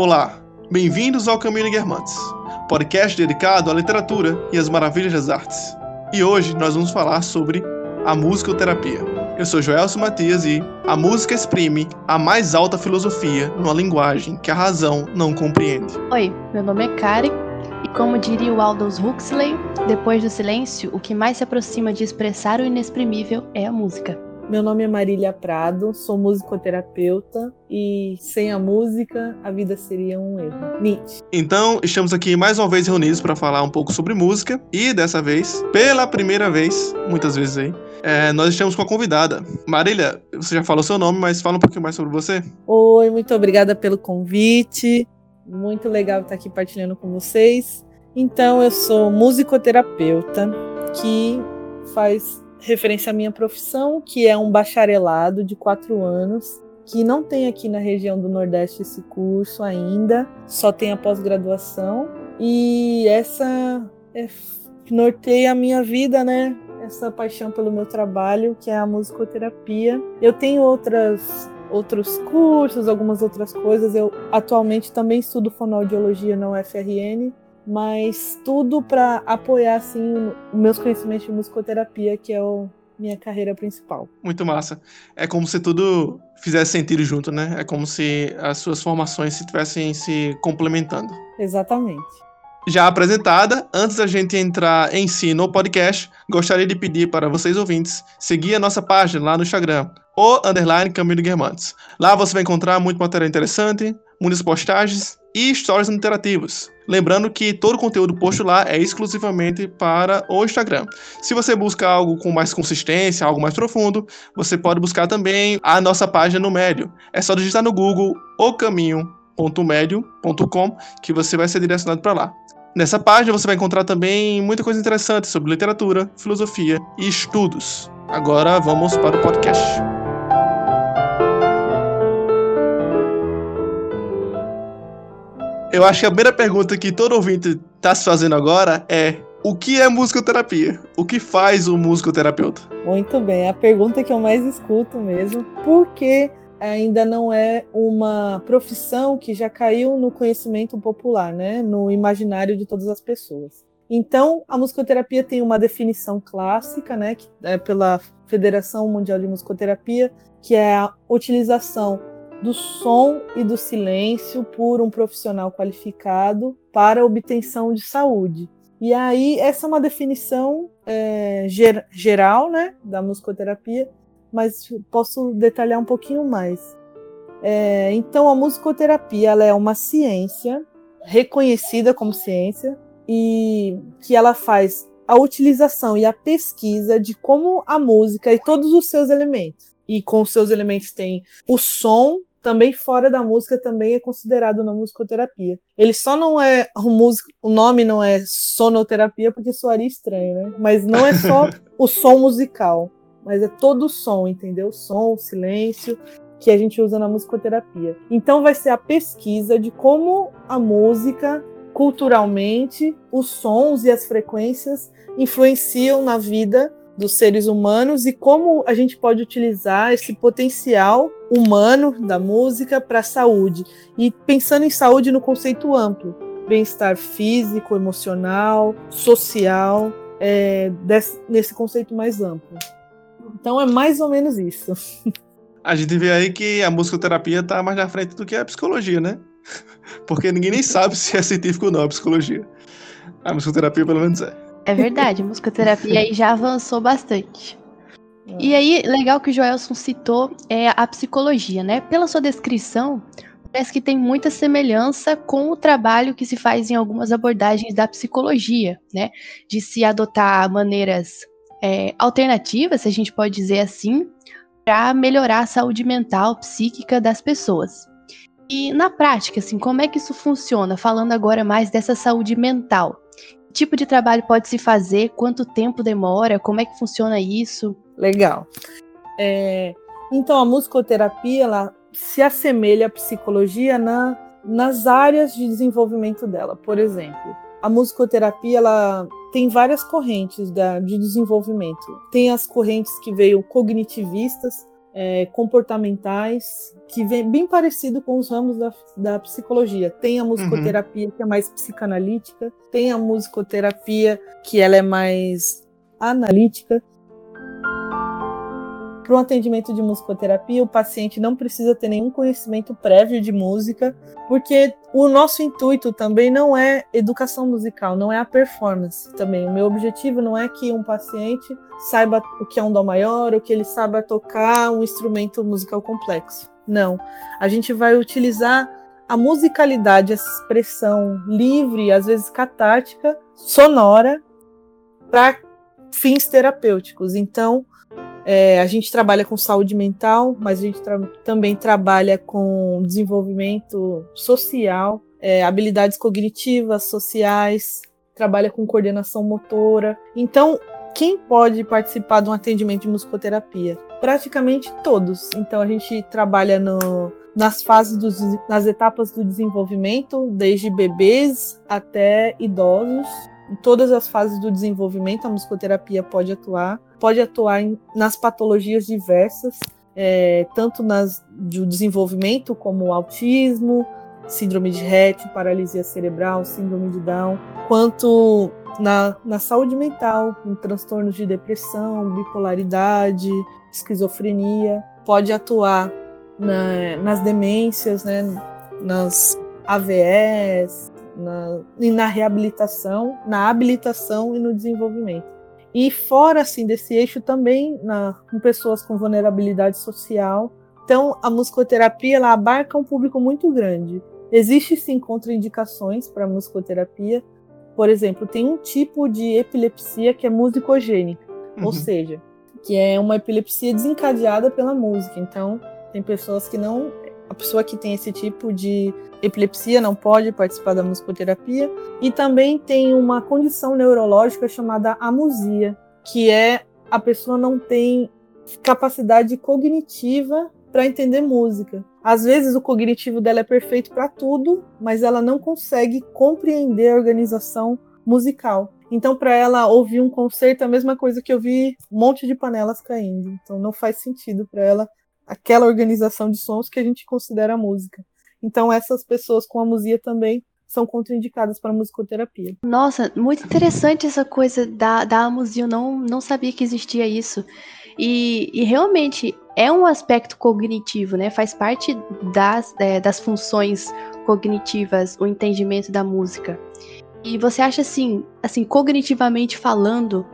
Olá, bem-vindos ao Caminho Guermantes, podcast dedicado à literatura e às maravilhas das artes. E hoje nós vamos falar sobre a musicoterapia. Eu sou Joelso Matias e a música exprime a mais alta filosofia numa linguagem que a razão não compreende. Oi, meu nome é Karen e como diria o Aldous Huxley, depois do silêncio, o que mais se aproxima de expressar o inexprimível é a música. Meu nome é Marília Prado, sou musicoterapeuta e sem a música a vida seria um erro. Nietzsche. Então, estamos aqui mais uma vez reunidos para falar um pouco sobre música e dessa vez, pela primeira vez, muitas vezes aí, é, nós estamos com a convidada. Marília, você já falou seu nome, mas fala um pouquinho mais sobre você. Oi, muito obrigada pelo convite. Muito legal estar aqui partilhando com vocês. Então, eu sou musicoterapeuta que faz referência à minha profissão, que é um bacharelado de quatro anos, que não tem aqui na região do Nordeste esse curso ainda, só tem a pós-graduação. E essa é, norteia a minha vida, né? Essa paixão pelo meu trabalho, que é a musicoterapia. Eu tenho outras outros cursos, algumas outras coisas. Eu atualmente também estudo fonoaudiologia na UFRN, mas tudo para apoiar assim os meus conhecimentos de musicoterapia, que é o minha carreira principal. Muito massa. É como se tudo fizesse sentido junto, né? É como se as suas formações se estivessem se complementando. Exatamente. Já apresentada, antes da gente entrar em si no podcast, gostaria de pedir para vocês ouvintes seguir a nossa página lá no Instagram, o underline Caminho Guermantes. Lá você vai encontrar muito material interessante, muitas postagens e stories interativos. Lembrando que todo o conteúdo posto lá é exclusivamente para o Instagram. Se você busca algo com mais consistência, algo mais profundo, você pode buscar também a nossa página no Médio. É só digitar no Google o caminho.médio.com que você vai ser direcionado para lá. Nessa página você vai encontrar também muita coisa interessante sobre literatura, filosofia e estudos. Agora vamos para o podcast. Eu acho que a primeira pergunta que todo ouvinte está se fazendo agora é: o que é musicoterapia? O que faz o musicoterapeuta? Muito bem, a pergunta que eu mais escuto mesmo. Por que ainda não é uma profissão que já caiu no conhecimento popular, né? no imaginário de todas as pessoas? Então, a musicoterapia tem uma definição clássica, né, que é pela Federação Mundial de Musicoterapia, que é a utilização do som e do silêncio por um profissional qualificado para obtenção de saúde. E aí, essa é uma definição é, ger geral né, da musicoterapia, mas posso detalhar um pouquinho mais. É, então, a musicoterapia ela é uma ciência reconhecida como ciência e que ela faz a utilização e a pesquisa de como a música e todos os seus elementos. E com os seus elementos tem o som, também fora da música também é considerado na musicoterapia. Ele só não é o músico, o nome não é sonoterapia porque soaria estranho, né? Mas não é só o som musical, mas é todo o som, entendeu? Som, silêncio que a gente usa na musicoterapia. Então vai ser a pesquisa de como a música culturalmente, os sons e as frequências influenciam na vida dos seres humanos e como a gente pode utilizar esse potencial humano da música para a saúde. E pensando em saúde no conceito amplo, bem-estar físico, emocional, social, é, desse, nesse conceito mais amplo. Então é mais ou menos isso. A gente vê aí que a musicoterapia está mais na frente do que a psicologia, né? Porque ninguém nem sabe se é científico ou não a psicologia. A musicoterapia, pelo menos, é. É verdade, a musicoterapia aí já avançou bastante. E aí, legal que o Joelson citou é a psicologia, né? Pela sua descrição, parece que tem muita semelhança com o trabalho que se faz em algumas abordagens da psicologia, né? De se adotar maneiras é, alternativas, se a gente pode dizer assim, para melhorar a saúde mental, psíquica das pessoas. E na prática, assim, como é que isso funciona? Falando agora mais dessa saúde mental. Que tipo de trabalho pode se fazer? Quanto tempo demora? Como é que funciona isso? Legal. É, então, a musicoterapia ela se assemelha à psicologia na, nas áreas de desenvolvimento dela. Por exemplo, a musicoterapia ela tem várias correntes da, de desenvolvimento. Tem as correntes que veio cognitivistas, é, comportamentais, que vem bem parecido com os ramos da, da psicologia. Tem a musicoterapia uhum. que é mais psicanalítica, tem a musicoterapia que ela é mais analítica. Para o atendimento de musicoterapia, o paciente não precisa ter nenhum conhecimento prévio de música, porque o nosso intuito também não é educação musical, não é a performance também. O meu objetivo não é que um paciente saiba o que é um dó maior ou que ele saiba tocar um instrumento musical complexo. Não. A gente vai utilizar a musicalidade, essa expressão livre, às vezes catártica, sonora, para fins terapêuticos. Então, é, a gente trabalha com saúde mental, mas a gente tra também trabalha com desenvolvimento social, é, habilidades cognitivas, sociais, trabalha com coordenação motora. Então, quem pode participar de um atendimento de musicoterapia? Praticamente todos. Então, a gente trabalha no, nas fases nas etapas do desenvolvimento, desde bebês até idosos. Em todas as fases do desenvolvimento, a musicoterapia pode atuar pode atuar em, nas patologias diversas, é, tanto nas do desenvolvimento, como autismo, síndrome de Rett, paralisia cerebral, síndrome de Down, quanto na, na saúde mental, em transtornos de depressão, bipolaridade, esquizofrenia, pode atuar na, nas demências, né, nas AVS, na, e na reabilitação, na habilitação e no desenvolvimento. E fora assim desse eixo também na, com pessoas com vulnerabilidade social. Então a musicoterapia ela abarca um público muito grande. Existe sim contraindicações para a musicoterapia. Por exemplo, tem um tipo de epilepsia que é musicogênica, uhum. ou seja, que é uma epilepsia desencadeada pela música. Então, tem pessoas que não a pessoa que tem esse tipo de epilepsia não pode participar da musicoterapia. E também tem uma condição neurológica chamada amusia, que é a pessoa não tem capacidade cognitiva para entender música. Às vezes o cognitivo dela é perfeito para tudo, mas ela não consegue compreender a organização musical. Então, para ela ouvir um concerto é a mesma coisa que ouvir um monte de panelas caindo. Então, não faz sentido para ela aquela organização de sons que a gente considera música. Então, essas pessoas com amusia também são contraindicadas para musicoterapia. Nossa, muito interessante essa coisa da, da amusia. Eu não, não sabia que existia isso. E, e realmente é um aspecto cognitivo, né? Faz parte das, é, das funções cognitivas, o entendimento da música. E você acha assim, assim, cognitivamente falando,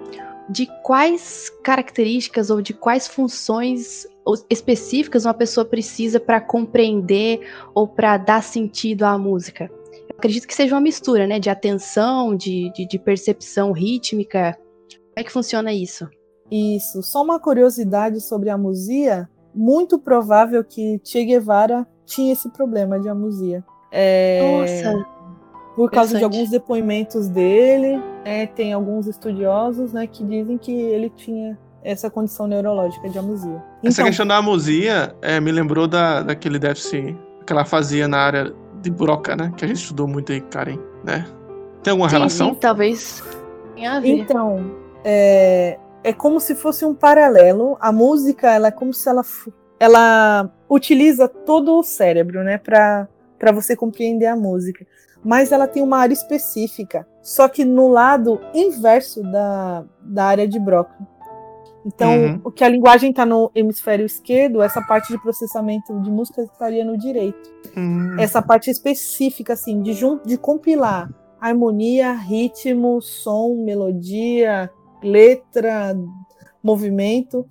de quais características ou de quais funções específicas uma pessoa precisa para compreender ou para dar sentido à música? Eu acredito que seja uma mistura, né? De atenção, de, de, de percepção rítmica. Como é que funciona isso? Isso. Só uma curiosidade sobre a amusia. Muito provável que Che Guevara tinha esse problema de amusia. É... Nossa. Por causa de alguns depoimentos dele, é, tem alguns estudiosos né, que dizem que ele tinha essa condição neurológica de amusia. Essa então, questão da amusia é, me lembrou da, daquele déficit que ela fazia na área de Broca, né? Que a gente estudou muito aí, Karen, né? Tem alguma sim, relação? Sim, talvez tenha a ver. Então, é, é como se fosse um paralelo. A música, ela é como se ela, ela utiliza todo o cérebro, né? Para você compreender a música. Mas ela tem uma área específica, só que no lado inverso da, da área de Broca. Então, uhum. o que a linguagem está no hemisfério esquerdo, essa parte de processamento de música estaria no direito. Uhum. Essa parte específica, assim, de, de compilar harmonia, ritmo, som, melodia, letra, movimento,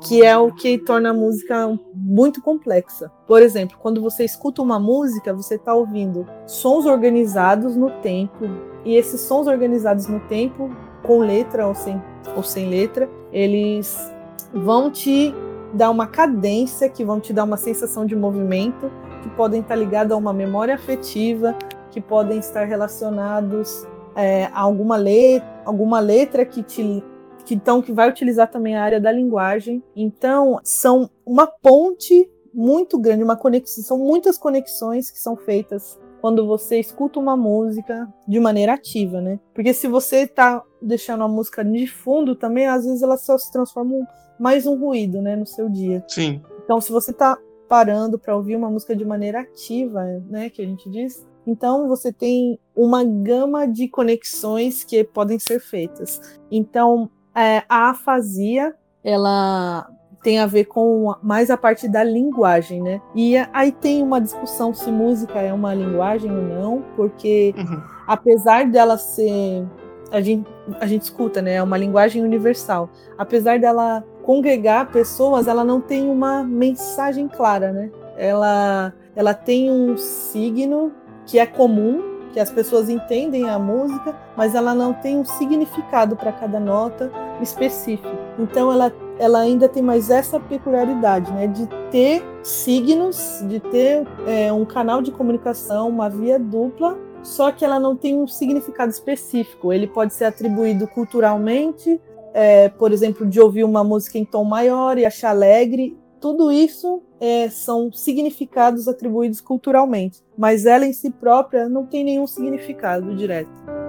que é o que torna a música muito complexa. Por exemplo, quando você escuta uma música, você está ouvindo sons organizados no tempo, e esses sons organizados no tempo, com letra ou sem, ou sem letra, eles vão te dar uma cadência, que vão te dar uma sensação de movimento, que podem estar ligados a uma memória afetiva, que podem estar relacionados é, a alguma letra, alguma letra que te que então que vai utilizar também a área da linguagem. Então, são uma ponte muito grande, uma conexão, são muitas conexões que são feitas quando você escuta uma música de maneira ativa, né? Porque se você tá deixando a música de fundo também, às vezes ela só se transforma mais um ruído, né, no seu dia. Sim. Então, se você tá parando para ouvir uma música de maneira ativa, né, que a gente diz, então você tem uma gama de conexões que podem ser feitas. Então, é, a afasia, ela tem a ver com mais a parte da linguagem, né? E aí tem uma discussão se música é uma linguagem ou não, porque uhum. apesar dela ser a gente, a gente escuta, né? É uma linguagem universal. Apesar dela congregar pessoas, ela não tem uma mensagem clara, né? Ela, ela tem um signo que é comum, que as pessoas entendem a música, mas ela não tem um significado para cada nota específico. Então ela, ela ainda tem mais essa peculiaridade, né? De ter signos, de ter é, um canal de comunicação, uma via dupla só que ela não tem um significado específico. Ele pode ser atribuído culturalmente, é, por exemplo, de ouvir uma música em tom maior e achar alegre. Tudo isso é, são significados atribuídos culturalmente, mas ela em si própria não tem nenhum significado direto.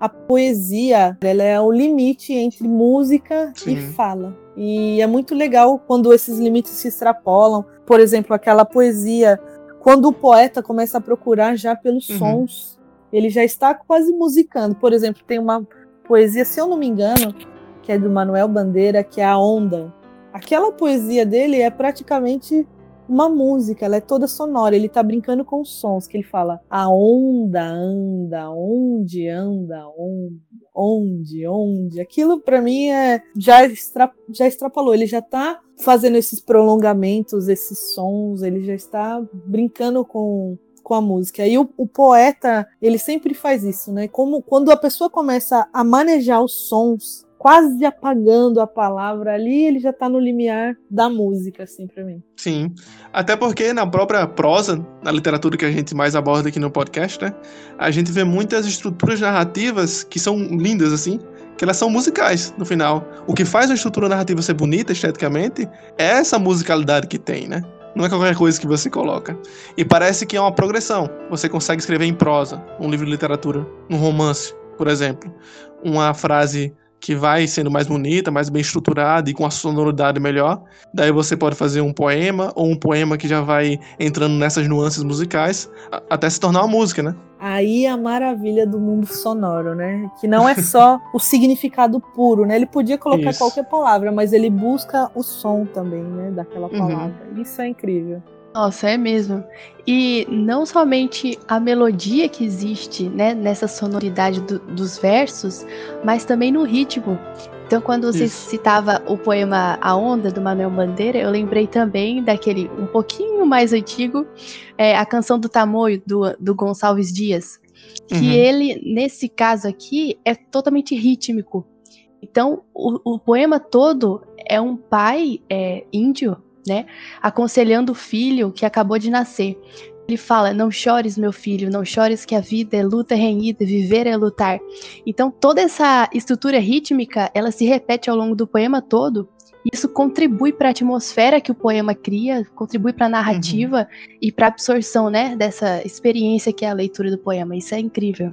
A poesia ela é o limite entre música Sim. e fala. E é muito legal quando esses limites se extrapolam. Por exemplo, aquela poesia, quando o poeta começa a procurar já pelos uhum. sons, ele já está quase musicando. Por exemplo, tem uma poesia, se eu não me engano, que é do Manuel Bandeira, que é A Onda. Aquela poesia dele é praticamente uma música, ela é toda sonora, ele tá brincando com os sons, que ele fala a onda anda, onde anda, onde, onde, onde. Aquilo para mim é já extra, já extrapolou, ele já tá fazendo esses prolongamentos, esses sons, ele já está brincando com com a música. E o, o, poeta, ele sempre faz isso, né? Como quando a pessoa começa a manejar os sons quase apagando a palavra ali, ele já tá no limiar da música, assim, para mim. Sim. Até porque na própria prosa, na literatura que a gente mais aborda aqui no podcast, né? A gente vê muitas estruturas narrativas que são lindas, assim, que elas são musicais no final. O que faz uma estrutura narrativa ser bonita esteticamente é essa musicalidade que tem, né? Não é qualquer coisa que você coloca. E parece que é uma progressão. Você consegue escrever em prosa, um livro de literatura, um romance, por exemplo. Uma frase que vai sendo mais bonita, mais bem estruturada e com a sonoridade melhor. Daí você pode fazer um poema ou um poema que já vai entrando nessas nuances musicais até se tornar uma música, né? Aí a maravilha do mundo sonoro, né? Que não é só o significado puro, né? Ele podia colocar Isso. qualquer palavra, mas ele busca o som também, né? Daquela uhum. palavra. Uhum. Isso é incrível. Nossa, é mesmo. E não somente a melodia que existe né, nessa sonoridade do, dos versos, mas também no ritmo. Então, quando você Isso. citava o poema A Onda, do Manuel Bandeira, eu lembrei também daquele um pouquinho mais antigo, é, a canção do Tamoio, do, do Gonçalves Dias. Que uhum. ele, nesse caso aqui, é totalmente rítmico. Então, o, o poema todo é um pai é, índio né? Aconselhando o filho que acabou de nascer. Ele fala: Não chores, meu filho, não chores, que a vida é luta renhida, viver é lutar. Então, toda essa estrutura rítmica ela se repete ao longo do poema todo. Isso contribui para a atmosfera que o poema cria, contribui para a narrativa uhum. e para a absorção né, dessa experiência que é a leitura do poema. Isso é incrível.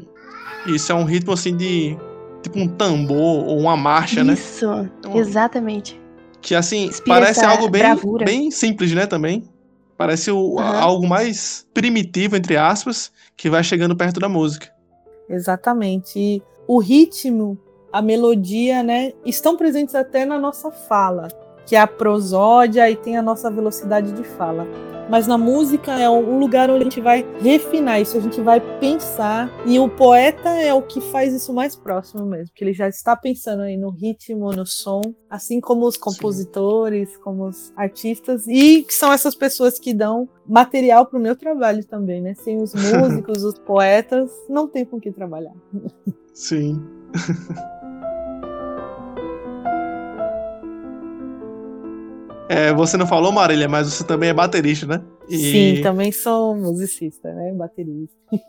Isso é um ritmo assim de. tipo um tambor ou uma marcha, isso, né? Isso, então, exatamente. Que assim, parece algo bem, bem simples, né, também. Parece o, uhum. algo mais primitivo, entre aspas, que vai chegando perto da música. Exatamente. E o ritmo, a melodia, né, estão presentes até na nossa fala, que é a prosódia e tem a nossa velocidade de fala mas na música é um lugar onde a gente vai refinar isso, a gente vai pensar, e o poeta é o que faz isso mais próximo mesmo, que ele já está pensando aí no ritmo, no som, assim como os compositores, Sim. como os artistas, e são essas pessoas que dão material para o meu trabalho também, né? Sem os músicos, os poetas, não tem com que trabalhar. Sim. É, você não falou, Marília, mas você também é baterista, né? E... Sim, também sou musicista, né? Baterista.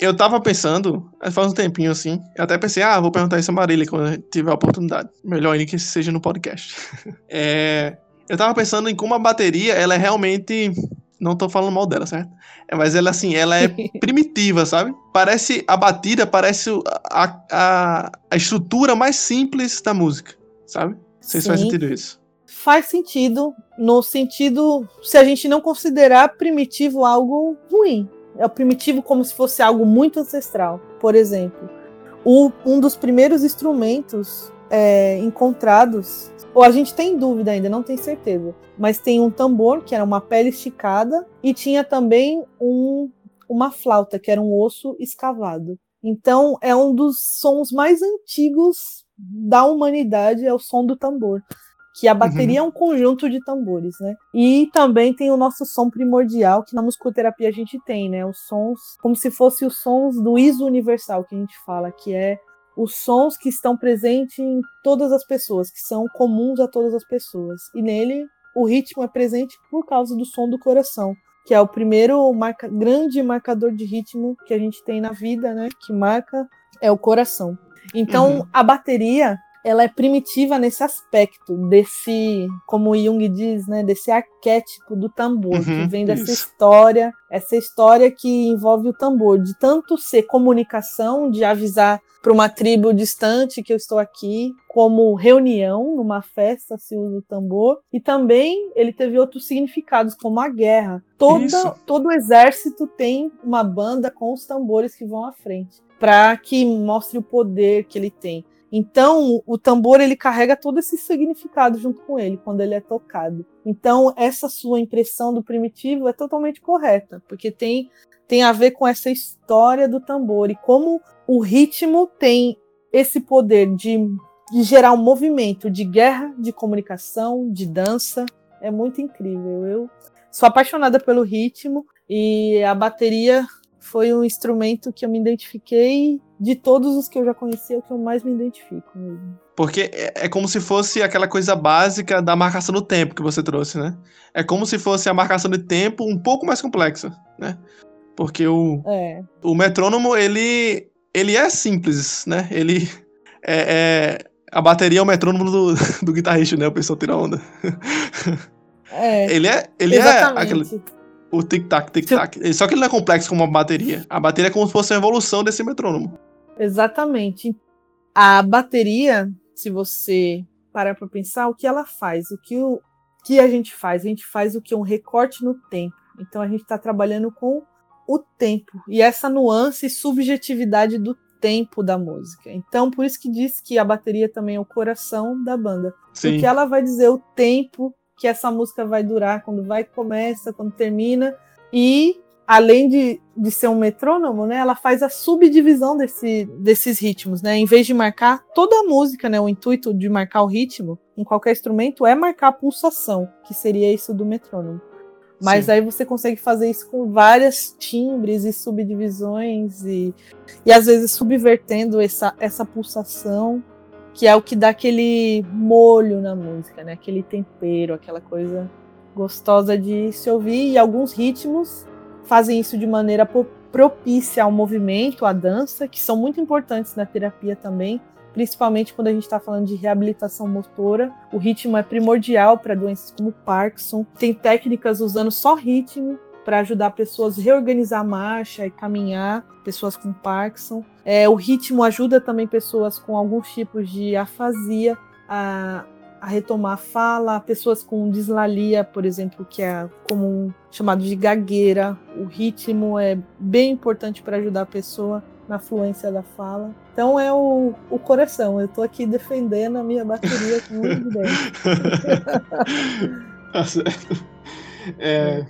eu tava pensando, faz um tempinho assim, eu até pensei, ah, vou perguntar isso a Marília quando tiver a oportunidade. Melhor ainda que seja no podcast. é, eu tava pensando em como a bateria, ela é realmente. Não tô falando mal dela, certo? É, mas ela, assim, ela é primitiva, sabe? Parece. A batida parece a, a, a estrutura mais simples da música, sabe? Não sei se faz sentido isso. Faz sentido, no sentido, se a gente não considerar primitivo algo ruim. É o primitivo como se fosse algo muito ancestral. Por exemplo, o- um dos primeiros instrumentos é, encontrados, ou a gente tem dúvida ainda, não tem certeza, mas tem um tambor, que era uma pele esticada, e tinha também um, uma flauta, que era um osso escavado. Então, é um dos sons mais antigos da humanidade, é o som do tambor. Que a bateria é um conjunto de tambores, né? E também tem o nosso som primordial, que na musicoterapia a gente tem, né? Os sons, como se fossem os sons do ISO universal, que a gente fala, que é os sons que estão presentes em todas as pessoas, que são comuns a todas as pessoas. E nele, o ritmo é presente por causa do som do coração, que é o primeiro marca, grande marcador de ritmo que a gente tem na vida, né? Que marca é o coração. Então, Uhum. a bateria, ela é primitiva nesse aspecto, desse, como o Jung diz, né? Desse arquétipo do tambor, que Uhum, vem dessa isso. história, essa história que envolve o tambor, de tanto ser comunicação, de avisar para uma tribo distante que eu estou aqui, como reunião numa festa se usa o tambor, e também ele teve outros significados, como a guerra. Toda, Isso. todo exército tem uma banda com os tambores que vão à frente, para que mostre o poder que ele tem. Então, o tambor ele carrega todo esse significado junto com ele quando ele é tocado. Então, essa sua impressão do primitivo é totalmente correta, porque tem tem a ver com essa história do tambor e como o ritmo tem esse poder de, de gerar um movimento de guerra, de comunicação, de dança. É muito incrível. Eu sou apaixonada pelo ritmo e a bateria foi um instrumento que eu me identifiquei de todos os que eu já conheci, é o que eu mais me identifico mesmo. Porque é, é como se fosse aquela coisa básica da marcação do tempo que você trouxe, né? É como se fosse a marcação de tempo um pouco mais complexa, né? Porque o, É, o metrônomo, ele, ele é simples, né? Ele é, é- a bateria é o metrônomo do, do guitarrista, né? O pessoal tira onda. é, Ele é, ele é exatamente. aquele, o tic-tac, tic-tac. Só que ele não é complexo como uma bateria. A bateria é como se fosse uma evolução desse metrônomo. Exatamente. A bateria, se você parar para pensar, o que ela faz? O que, o que a gente faz? A gente faz o que? Um recorte no tempo. Então a gente está trabalhando com o tempo e essa nuance e subjetividade do tempo da música. Então por isso que diz que a bateria também é o coração da banda. Sim. Porque ela vai dizer o tempo que essa música vai durar, quando vai, começa, quando termina. E, além de, de ser um metrônomo, né, ela faz a subdivisão desse, desses ritmos. Né? Em vez de marcar toda a música, né, o intuito de marcar o ritmo em qualquer instrumento é marcar a pulsação, que seria isso do metrônomo. Mas Sim. aí você consegue fazer isso com várias timbres e subdivisões e, e às vezes subvertendo essa, essa pulsação, que é o que dá aquele molho na música, né? Aquele tempero, aquela coisa gostosa de se ouvir. E alguns ritmos fazem isso de maneira propícia ao movimento, à dança, que são muito importantes na terapia também, principalmente quando a gente está falando de reabilitação motora. O ritmo é primordial para doenças como Parkinson. Tem técnicas usando só ritmo para ajudar pessoas a reorganizar a marcha e caminhar, pessoas com Parkinson. É, o ritmo ajuda também pessoas com alguns tipos de afasia a, a retomar a fala, pessoas com dislalia, por exemplo, que é comum chamado de gagueira. O ritmo é bem importante para ajudar a pessoa na fluência da fala. Então é o, o coração. Eu estou aqui defendendo a minha bateria com muito bem. Tá certo. É,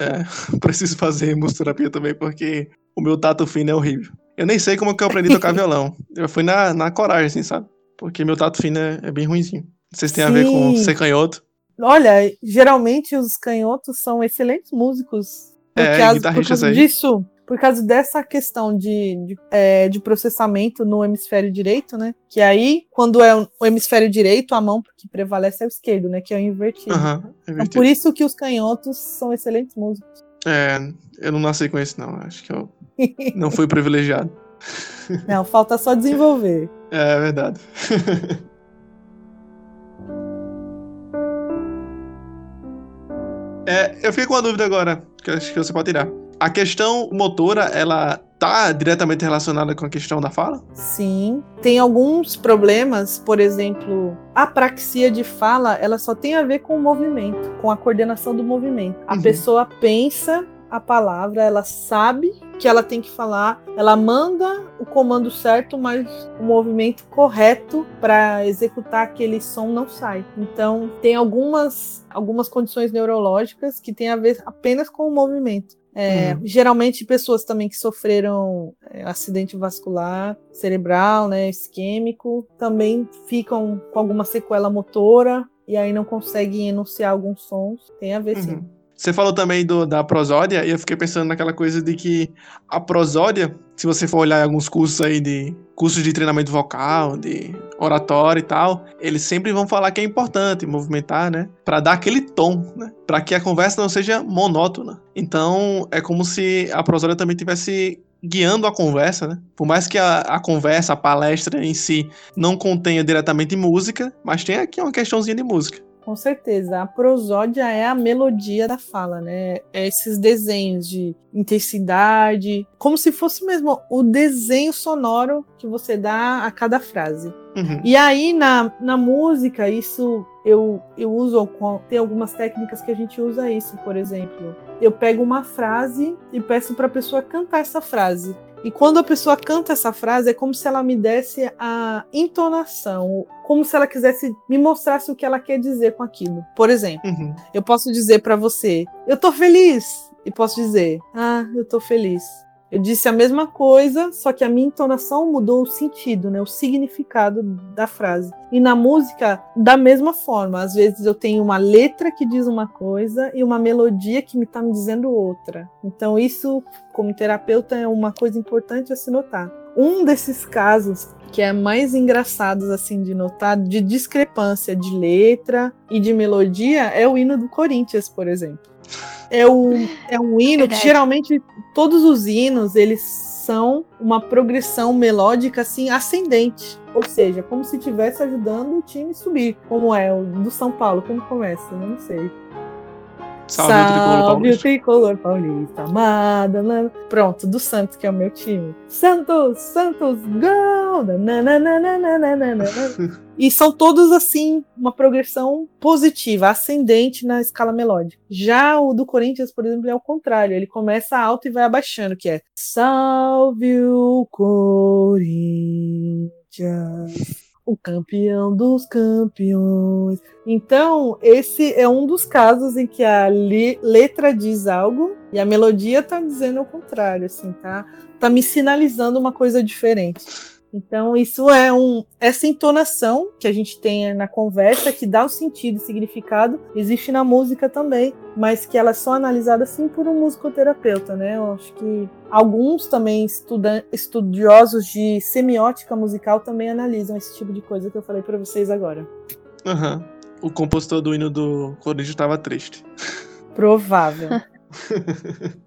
é, preciso fazer musicoterapia também, porque o meu tato fino é horrível. Eu nem sei como que eu aprendi a tocar violão. Eu fui na, na coragem, assim, sabe? Porque meu tato fino é, é bem ruimzinho. Sei se tem a ver com Sim. ser canhoto. Olha, geralmente os canhotos são excelentes músicos. Por, É, causa, por causa aí. disso, por causa dessa questão de, de, é, de processamento no hemisfério direito, né? Que aí, quando é o hemisfério direito, a mão que prevalece é o esquerdo, né? Que é o invertido. Aham, é Então, por isso que os canhotos são excelentes músicos. É, eu não nasci com isso, não. Acho que eu não fui privilegiado. Não, falta só desenvolver. É verdade. É, eu fiquei com uma dúvida agora, que acho que você pode tirar. A questão motora, ela tá diretamente relacionada com a questão da fala? Sim. Tem alguns problemas, por exemplo, a praxia de fala, ela só tem a ver com o movimento, com a coordenação do movimento. A Uhum. pessoa pensa a palavra, ela sabe que ela tem que falar, ela manda o comando certo, mas o movimento correto para executar aquele som não sai. Então, tem algumas algumas condições neurológicas que têm a ver apenas com o movimento. É, Uhum. Geralmente pessoas também que sofreram é, acidente vascular cerebral, né, isquêmico, também ficam com alguma sequela motora e aí não conseguem enunciar alguns sons. Tem a ver sim. Você falou também do, da prosódia, e eu fiquei pensando naquela coisa de que a prosódia, se você for olhar alguns cursos aí de cursos de treinamento vocal, de oratória e tal, eles sempre vão falar que é importante movimentar, né? Pra dar aquele tom, né? Pra que a conversa não seja monótona. Então, é como se a prosódia também tivesse guiando a conversa, né? Por mais que a, a conversa, a palestra em si não contenha diretamente música, mas tem aqui uma questãozinha de música. Com certeza, a prosódia é a melodia da fala, né? É esses desenhos de intensidade, como se fosse mesmo o desenho sonoro que você dá a cada frase. Uhum. E aí, na, na música, isso eu, eu uso, tem algumas técnicas que a gente usa isso, por exemplo. Eu pego uma frase e peço para a pessoa cantar essa frase. E quando a pessoa canta essa frase, é como se ela me desse a entonação, como se ela quisesse me mostrasse o que ela quer dizer com aquilo. Por exemplo, Uhum. eu posso dizer para você, eu tô feliz. E posso dizer, ah, eu tô feliz. Eu disse a mesma coisa, só que a minha entonação mudou o sentido, né, o significado da frase. E na música, da mesma forma, às vezes eu tenho uma letra que diz uma coisa e uma melodia que me está me dizendo outra. Então isso, como terapeuta, é uma coisa importante a se notar. Um desses casos que é mais engraçados assim de notar, de discrepância de letra e de melodia, é o hino do Corinthians, por exemplo. É, o, é um hino que geralmente todos os hinos eles são uma progressão melódica assim ascendente, ou seja, como se estivesse ajudando o time a subir, como é o do São Paulo, como começa, não sei. Salve, Salve o paulista. tricolor paulista, amada. na- Pronto, do Santos, que é o meu time. Santos, Santos, gol! E são todos assim, uma progressão positiva, ascendente na escala melódica. Já o do Corinthians, por exemplo, é o contrário. Ele começa alto e vai abaixando, que é Salve o Corinthians, o campeão dos campeões. Então, esse é um dos casos em que a letra diz algo e a melodia tá dizendo o contrário, assim, tá? Tá me sinalizando uma coisa diferente. Então, isso é um. Essa entonação que a gente tem na conversa, que dá o sentido e significado, existe na música também, mas que ela é só analisada assim por um musicoterapeuta, né? Eu acho que alguns também estudan- estudiosos de semiótica musical também analisam esse tipo de coisa que eu falei para vocês agora. Aham. O compositor do hino do Corinthians estava triste. Provável.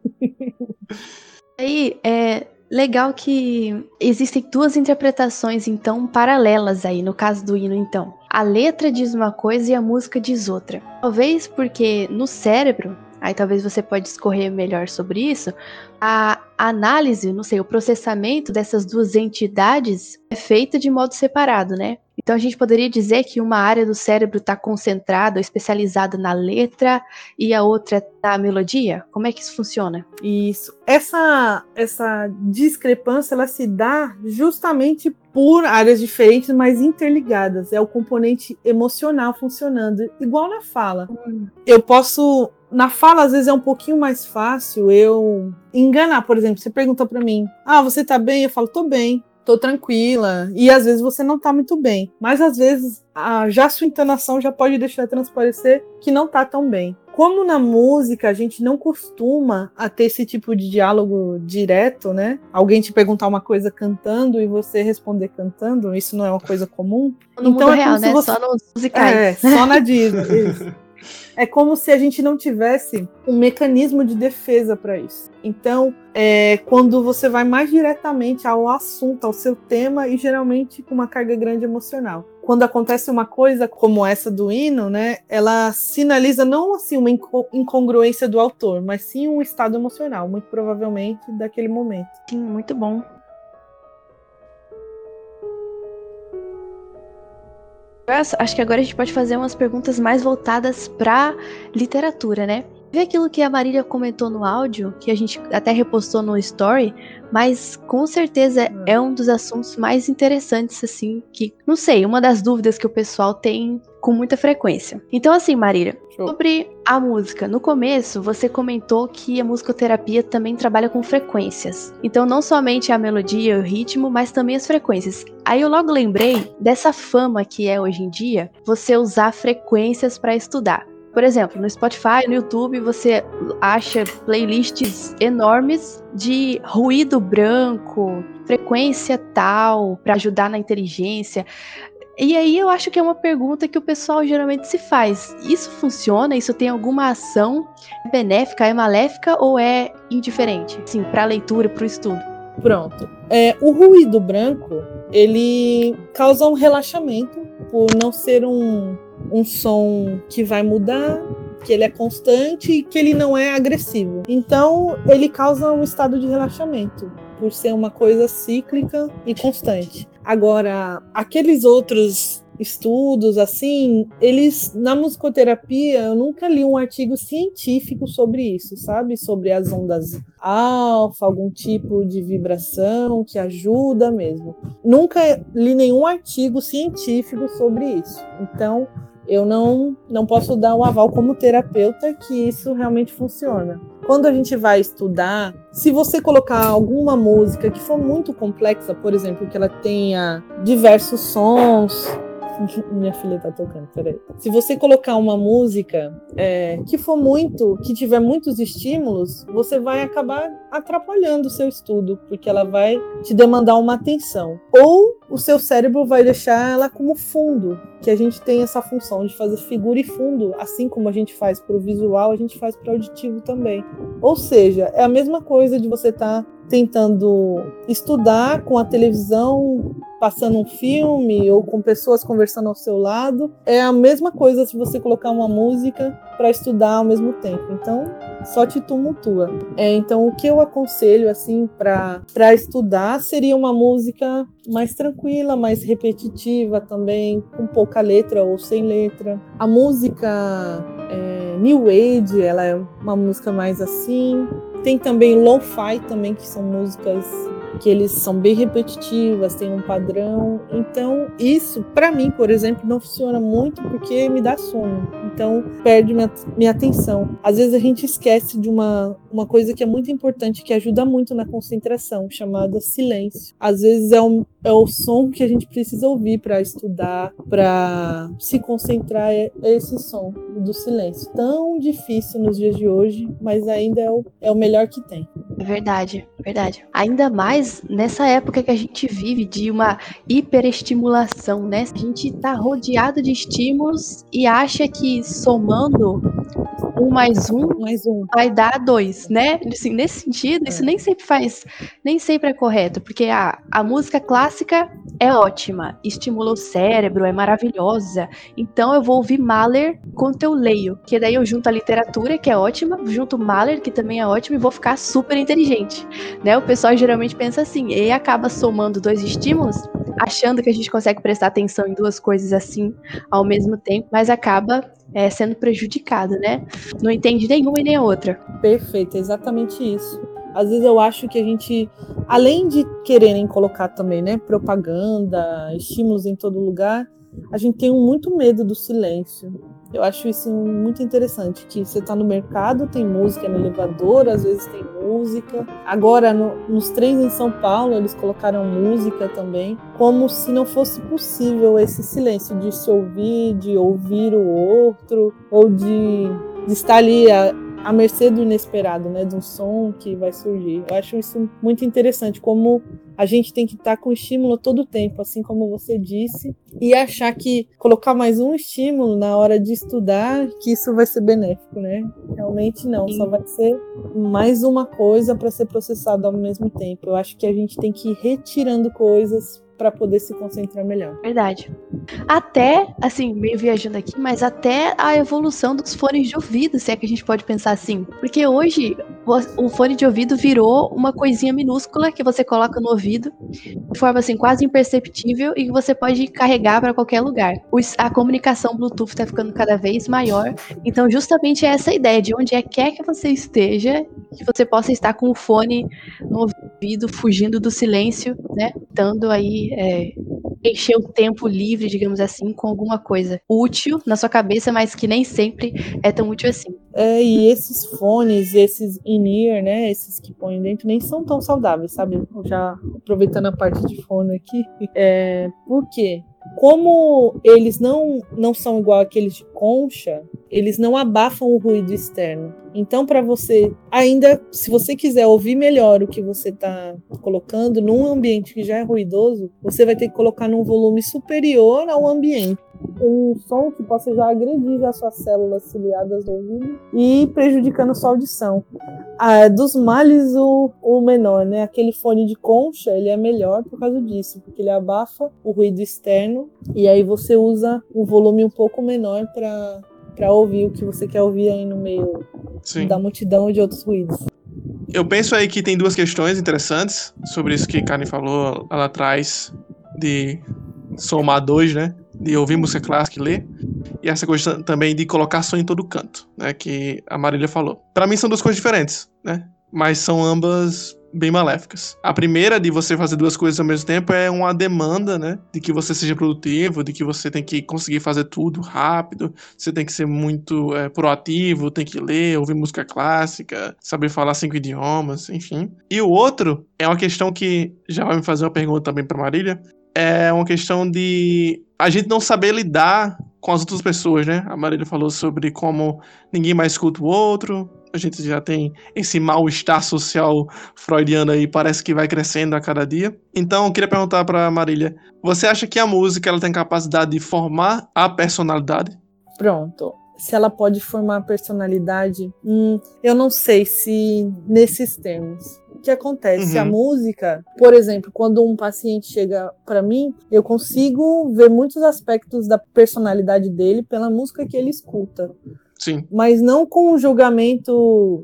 Aí é legal que existem duas interpretações, então, paralelas aí, no caso do hino, então. A letra diz uma coisa e a música diz outra. Talvez porque no cérebro, aí talvez você pode discorrer melhor sobre isso, a análise, não sei, o processamento dessas duas entidades é feita de modo separado, né? Então a gente poderia dizer que uma área do cérebro está concentrada especializada na letra e a outra na melodia? Como é que isso funciona? Isso. Essa, essa discrepância ela se dá justamente por áreas diferentes, mas interligadas. É o componente emocional funcionando, igual na fala. Eu posso. Na fala, às vezes, é um pouquinho mais fácil eu enganar. Por exemplo, você pergunta para mim: Ah, você tá bem? Eu falo: Tô bem. Tô tranquila. E às vezes você não tá muito bem. Mas às vezes a, já a sua entonação já pode deixar transparecer que não tá tão bem. Como na música a gente não costuma a ter esse tipo de diálogo direto, né? Alguém te perguntar uma coisa cantando e você responder cantando, isso não é uma coisa comum. No Então mundo é real, né? você- Só nos musicais. É, só na Disney. É como se a gente não tivesse um mecanismo de defesa para isso. Então, é quando você vai mais diretamente ao assunto, ao seu tema, e geralmente com uma carga grande emocional. quando acontece uma coisa como essa do hino, né, ela sinaliza não assim uma incongruência do autor, mas sim um estado emocional, muito provavelmente daquele momento. Sim, muito bom. Acho que agora a gente pode fazer umas perguntas mais voltadas para literatura, né? Vê aquilo que a Marília comentou no áudio, que a gente até repostou no story, mas com certeza hum. é um dos assuntos mais interessantes, assim, que, não sei, uma das dúvidas que o pessoal tem com muita frequência. Então, assim, Marília, Show. sobre a música. No começo, você comentou que a musicoterapia também trabalha com frequências. Então, não somente a melodia, o ritmo, mas também as frequências. Aí eu logo lembrei dessa fama que é hoje em dia você usar frequências para estudar. Por exemplo, no Spotify, no YouTube, você acha playlists enormes de ruído branco, frequência tal, para ajudar na inteligência. E aí eu acho que é uma pergunta que o pessoal geralmente se faz. Isso funciona? Isso tem alguma ação benéfica, é maléfica ou é indiferente? Sim, para a leitura, para o estudo. Pronto. É, o ruído branco, ele causa um relaxamento por não ser um, um som que vai mudar, que ele é constante e que ele não é agressivo. Então, ele causa um estado de relaxamento, por ser uma coisa cíclica e constante. Agora, aqueles outros estudos assim, eles na musicoterapia, eu nunca li um artigo científico sobre isso, sabe? Sobre as ondas alfa, algum tipo de vibração que ajuda mesmo. Nunca li nenhum artigo científico sobre isso. Então, eu não, não posso dar um aval como terapeuta que isso realmente funciona. Quando a gente vai estudar, se você colocar alguma música que for muito complexa, por exemplo, que ela tenha diversos sons, minha filha tá tocando, peraí. Se você colocar uma música é, que for muito, que tiver muitos estímulos, você vai acabar atrapalhando o seu estudo, porque ela vai te demandar uma atenção. Ou o seu cérebro vai deixar ela como fundo, que a gente tem essa função de fazer figura e fundo, assim como a gente faz para o visual, a gente faz para o auditivo também. Ou seja, é a mesma coisa de você estar tá tentando estudar com a televisão passando um filme ou com pessoas conversando ao seu lado. É a mesma coisa se você colocar uma música para estudar ao mesmo tempo. Então, só te tumultua. É, então, o que eu aconselho assim para estudar seria uma música mais tranquila, mais repetitiva também, com pouca letra ou sem letra. A música é, New Age, ela é uma música mais assim. Tem também lo-fi também, que são músicas que eles são bem repetitivas, tem um padrão. Então, isso, para mim, por exemplo, não funciona muito porque me dá sono. Então, perde minha, minha atenção. Às vezes a gente esquece de uma, uma coisa que é muito importante, que ajuda muito na concentração, chamada silêncio. Às vezes é, um, é o som que a gente precisa ouvir para estudar, para se concentrar, é, é esse som do silêncio. Tão difícil nos dias de hoje, mas ainda é o, é o melhor que tem. Verdade, verdade. Ainda mais nessa época que a gente vive de uma hiperestimulação, né? A gente tá rodeado de estímulos e acha que somando um mais um, mais um. vai dar dois, né? Assim, nesse sentido, é. isso nem sempre faz, nem sempre é correto, porque a, a música clássica é ótima, estimula o cérebro, é maravilhosa. Então eu vou ouvir Mahler quando eu leio, que daí eu junto a literatura, que é ótima, junto Mahler, que também é ótimo, e vou ficar super inteligente, né? O pessoal geralmente pensa assim, e acaba somando dois estímulos, achando que a gente consegue prestar atenção em duas coisas assim ao mesmo tempo, mas acaba é, sendo prejudicado, né? Não entende nenhuma e nem a outra. Perfeito, exatamente isso. Às vezes eu acho que a gente, além de quererem colocar também, né, propaganda, estímulos em todo lugar, a gente tem muito medo do silêncio. Eu acho isso muito interessante, que você está no mercado, tem música no elevador, às vezes tem música. Agora, no, nos trens em São Paulo, eles colocaram música também, como se não fosse possível esse silêncio de se ouvir, de ouvir o outro, ou de, de estar ali a, à mercê do inesperado, né, de um som que vai surgir. Eu acho isso muito interessante, como a gente tem que estar com estímulo todo o tempo, assim como você disse, e achar que colocar mais um estímulo na hora de estudar, que isso vai ser benéfico, né? Realmente não, só vai ser mais uma coisa para ser processado ao mesmo tempo. Eu acho que a gente tem que ir retirando coisas para poder se concentrar melhor. Verdade. Até, assim, meio viajando aqui, mas até a evolução dos fones de ouvido, se é que a gente pode pensar assim. Porque hoje o fone de ouvido virou uma coisinha minúscula que você coloca no ouvido, de forma assim quase imperceptível e que você pode carregar para qualquer lugar. A comunicação Bluetooth está ficando cada vez maior, então justamente é essa ideia de onde é quer que você esteja, que você possa estar com o fone no ouvido, fugindo do silêncio, né? Dando aí é, encher o tempo livre, digamos assim, com alguma coisa útil na sua cabeça, mas que nem sempre é tão útil assim. É, e esses fones, esses in-ear, né, esses que põem dentro, nem são tão saudáveis, sabe? Já aproveitando a parte de fone aqui. É, por quê? Como eles não, não são igual aqueles de concha, eles não abafam o ruído externo. Então, para você, ainda, se você quiser ouvir melhor o que você está colocando num ambiente que já é ruidoso, você vai ter que colocar num volume superior ao ambiente. Um som que possa já agredir já suas células ciliadas do ouvido e prejudicando sua audição. Ah, dos males, o, o menor, né? Aquele fone de concha, ele é melhor por causa disso, porque ele abafa o ruído externo e aí você usa um volume um pouco menor para para ouvir o que você quer ouvir aí no meio Sim. da multidão de outros ruídos. Eu penso aí que tem duas questões interessantes sobre isso que Karen falou lá atrás, de somar dois, né? De ouvir música clássica e ler. E essa coisa também de colocar som em todo canto, né? Que a Marília falou. Para mim são duas coisas diferentes, né? Mas são ambas bem maléficas. A primeira de você fazer duas coisas ao mesmo tempo é uma demanda, né? De que você seja produtivo, de que você tem que conseguir fazer tudo rápido, você tem que ser muito é, proativo, tem que ler, ouvir música clássica, saber falar cinco idiomas, enfim. E o outro é uma questão que já vai me fazer uma pergunta também para Marília. É uma questão de a gente não saber lidar com as outras pessoas, né? A Marília falou sobre como ninguém mais escuta o outro, a gente já tem esse mal-estar social freudiano aí, parece que vai crescendo a cada dia. Então, eu queria perguntar para Marília, você acha que a música ela tem capacidade de formar a personalidade? Pronto. Se ela pode formar a personalidade, hum, eu não sei se nesses termos. O que acontece? Uhum. A música, por exemplo, quando um paciente chega para mim, eu consigo ver muitos aspectos da personalidade dele pela música que ele escuta. Sim. Mas não com o julgamento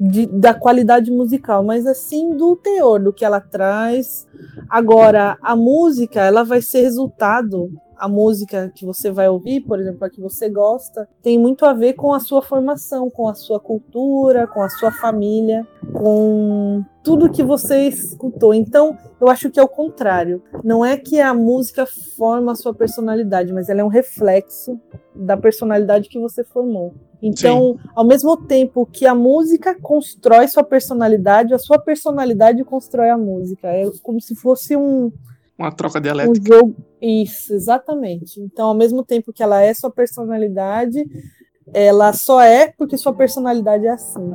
de, da qualidade musical, mas assim do teor, do que ela traz. Agora, a música, ela vai ser resultado a música que você vai ouvir, por exemplo, a que você gosta, tem muito a ver com a sua formação, com a sua cultura, com a sua família, com tudo que você escutou. Então, eu acho que é o contrário. Não é que a música forma a sua personalidade, mas ela é um reflexo da personalidade que você formou. Então, Sim. ao mesmo tempo que a música constrói sua personalidade, a sua personalidade constrói a música. É como se fosse um uma troca dialética. Um jogo, isso, exatamente. Então, ao mesmo tempo que ela é sua personalidade, ela só é porque sua personalidade é assim.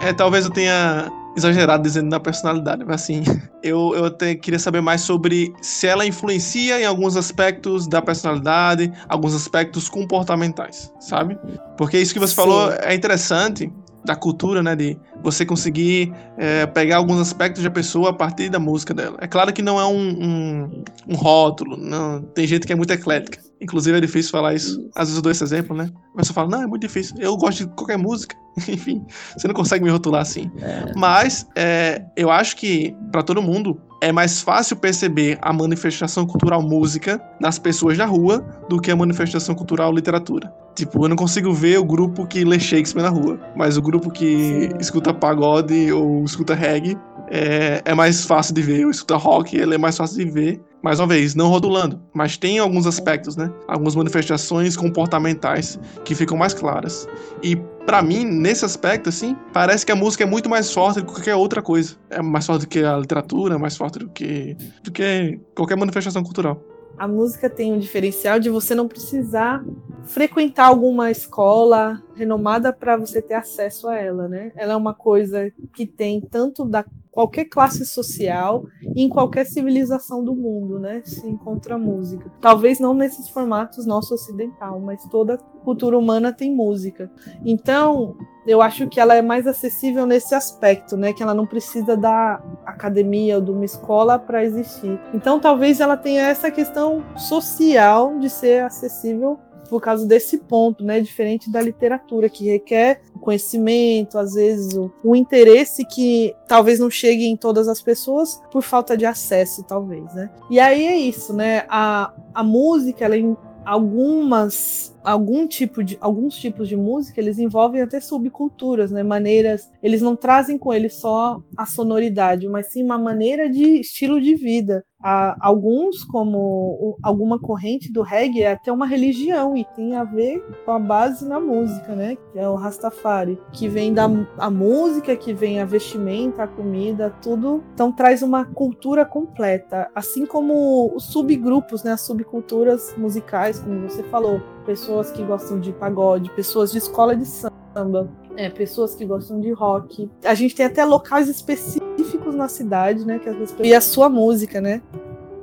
É, talvez eu tenha exagerado dizendo da personalidade, mas assim, eu, eu até queria saber mais sobre se ela influencia em alguns aspectos da personalidade, alguns aspectos comportamentais, sabe? Porque isso que você Sim. falou é interessante, da cultura, né? De você conseguir é, pegar alguns aspectos da pessoa a partir da música dela. É claro que não é um, um, um rótulo, não. Tem gente que é muito eclética. Inclusive é difícil falar isso. Às vezes eu dou esse exemplo, né? A pessoa fala, não, é muito difícil. Eu gosto de qualquer música. Enfim, você não consegue me rotular assim. É. Mas é, eu acho que, para todo mundo, é mais fácil perceber a manifestação cultural música nas pessoas da rua do que a manifestação cultural literatura. Tipo, eu não consigo ver o grupo que lê Shakespeare na rua, mas o grupo que escuta pagode ou escuta reggae é, é mais fácil de ver. Ou escuta rock, ele é mais fácil de ver. Mais uma vez, não rotulando, mas tem alguns aspectos, né? Algumas manifestações comportamentais que ficam mais claras. E para mim, nesse aspecto, assim, parece que a música é muito mais forte do que qualquer outra coisa. É mais forte do que a literatura, mais forte do que, do que qualquer manifestação cultural a música tem um diferencial de você não precisar frequentar alguma escola renomada para você ter acesso a ela, né? Ela é uma coisa que tem tanto da qualquer classe social, em qualquer civilização do mundo, né? Se encontra música. Talvez não nesses formatos nosso ocidental, mas toda cultura humana tem música. Então, eu acho que ela é mais acessível nesse aspecto, né? Que ela não precisa da academia ou de uma escola para existir. Então, talvez ela tenha essa questão social de ser acessível por causa desse ponto, né? Diferente da literatura, que requer conhecimento, às vezes o, o, interesse que talvez não chegue em todas as pessoas por falta de acesso, talvez, né? E aí é isso, né? A, a música, ela, algumas algum tipo de alguns tipos de música eles envolvem até subculturas né? Maneiras eles não trazem com eles só a sonoridade mas sim uma maneira de estilo de vida. Há alguns como alguma corrente do reggae é até uma religião e tem a ver com a base na música né? Que é o Rastafari que vem da a música que vem a vestimenta a comida tudo. Então traz uma cultura completa. Assim como os subgrupos né? As subculturas musicais como você falou pessoas que gostam de pagode, pessoas de escola de samba, é, pessoas que gostam de rock. A gente tem até locais específicos na cidade, né? Que as pessoas... E a sua música, né?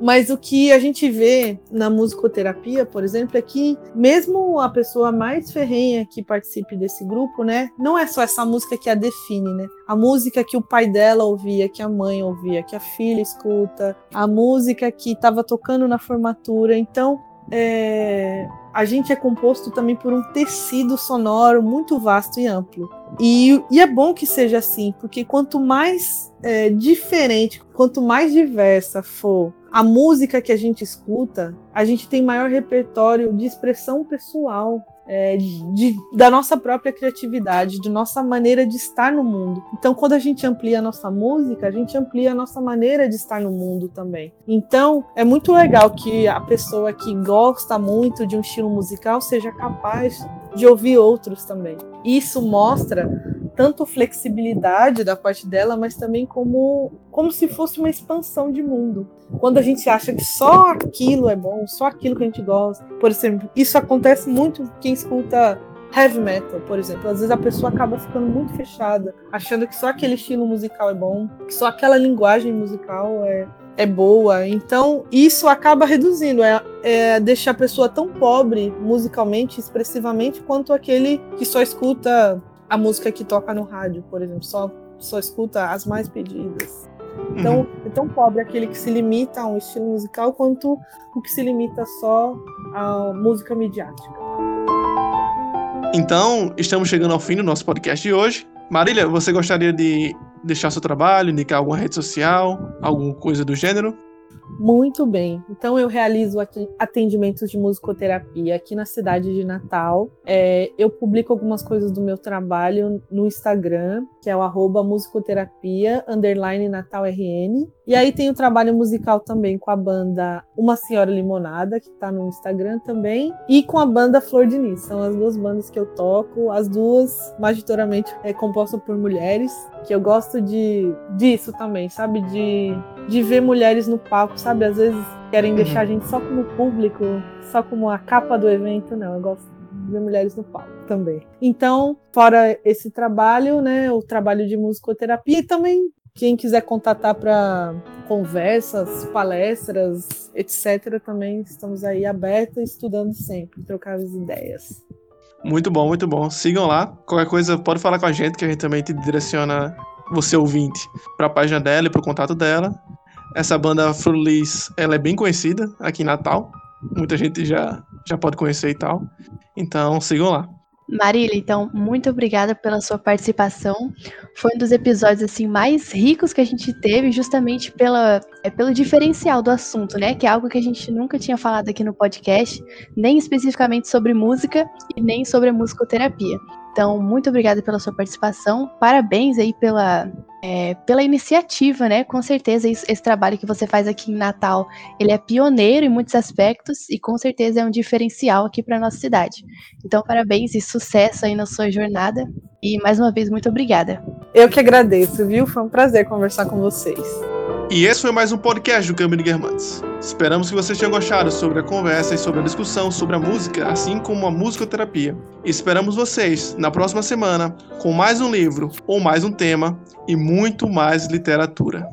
Mas o que a gente vê na musicoterapia, por exemplo, é que mesmo a pessoa mais ferrenha que participe desse grupo, né, não é só essa música que a define, né? A música que o pai dela ouvia, que a mãe ouvia, que a filha escuta, a música que estava tocando na formatura. Então, é, a gente é composto também por um tecido sonoro muito vasto e amplo. E, e é bom que seja assim, porque quanto mais é, diferente, quanto mais diversa for a música que a gente escuta, a gente tem maior repertório de expressão pessoal é, de, da nossa própria criatividade, de nossa maneira de estar no mundo. Então, quando a gente amplia a nossa música, a gente amplia a nossa maneira de estar no mundo também. Então, é muito legal que a pessoa que gosta muito de um estilo musical seja capaz de ouvir outros também. Isso mostra tanto flexibilidade da parte dela, mas também como, como se fosse uma expansão de mundo. Quando a gente acha que só aquilo é bom, só aquilo que a gente gosta. Por exemplo, isso acontece muito quem escuta heavy metal, por exemplo. Às vezes a pessoa acaba ficando muito fechada, achando que só aquele estilo musical é bom, que só aquela linguagem musical é, é boa. Então, isso acaba reduzindo, é, é deixar a pessoa tão pobre musicalmente, expressivamente, quanto aquele que só escuta a música que toca no rádio, por exemplo, só, só escuta as mais pedidas. Então, uhum. é tão pobre aquele que se limita a um estilo musical quanto o que se limita só à música midiática. Então, estamos chegando ao fim do nosso podcast de hoje. Marília, você gostaria de deixar seu trabalho, indicar alguma rede social, alguma coisa do gênero? Muito bem. Então eu realizo atendimentos de musicoterapia aqui na cidade de Natal. É, eu publico algumas coisas do meu trabalho no Instagram, que é o arroba musicoterapia underline natalrn. E aí tem o trabalho musical também com a banda Uma Senhora Limonada, que está no Instagram também, e com a banda Flor de Nis. São as duas bandas que eu toco, as duas majoritariamente é, compostas por mulheres, que eu gosto de disso também, sabe? De, de ver mulheres no palco, sabe? Às vezes querem uhum. deixar a gente só como público, só como a capa do evento, não. Eu gosto de ver mulheres no palco também. Então, fora esse trabalho, né, o trabalho de musicoterapia e também quem quiser contatar para conversas, palestras, etc., também estamos aí abertos, estudando sempre, trocar as ideias. Muito bom, muito bom. Sigam lá. Qualquer coisa, pode falar com a gente, que a gente também te direciona, você ouvinte, para a página dela e para o contato dela. Essa banda Frulis, ela é bem conhecida aqui em Natal. Muita gente já, já pode conhecer e tal. Então, sigam lá. Marília, então, muito obrigada pela sua participação. Foi um dos episódios assim mais ricos que a gente teve, justamente pela, é, pelo diferencial do assunto, né? Que é algo que a gente nunca tinha falado aqui no podcast, nem especificamente sobre música e nem sobre a musicoterapia. Então, muito obrigada pela sua participação. Parabéns aí pela, é, pela iniciativa, né? Com certeza esse, esse, trabalho que você faz aqui em Natal, ele é pioneiro em muitos aspectos e com certeza é um diferencial aqui para nossa cidade. Então, parabéns e sucesso aí na sua jornada. E mais uma vez, muito obrigada. Eu que agradeço, viu? Foi um prazer conversar com vocês. E esse foi mais um podcast do Câmbio de Guermantes. Esperamos que vocês tenham gostado sobre a conversa e sobre a discussão sobre a música, assim como a musicoterapia. Esperamos vocês na próxima semana com mais um livro ou mais um tema e muito mais literatura.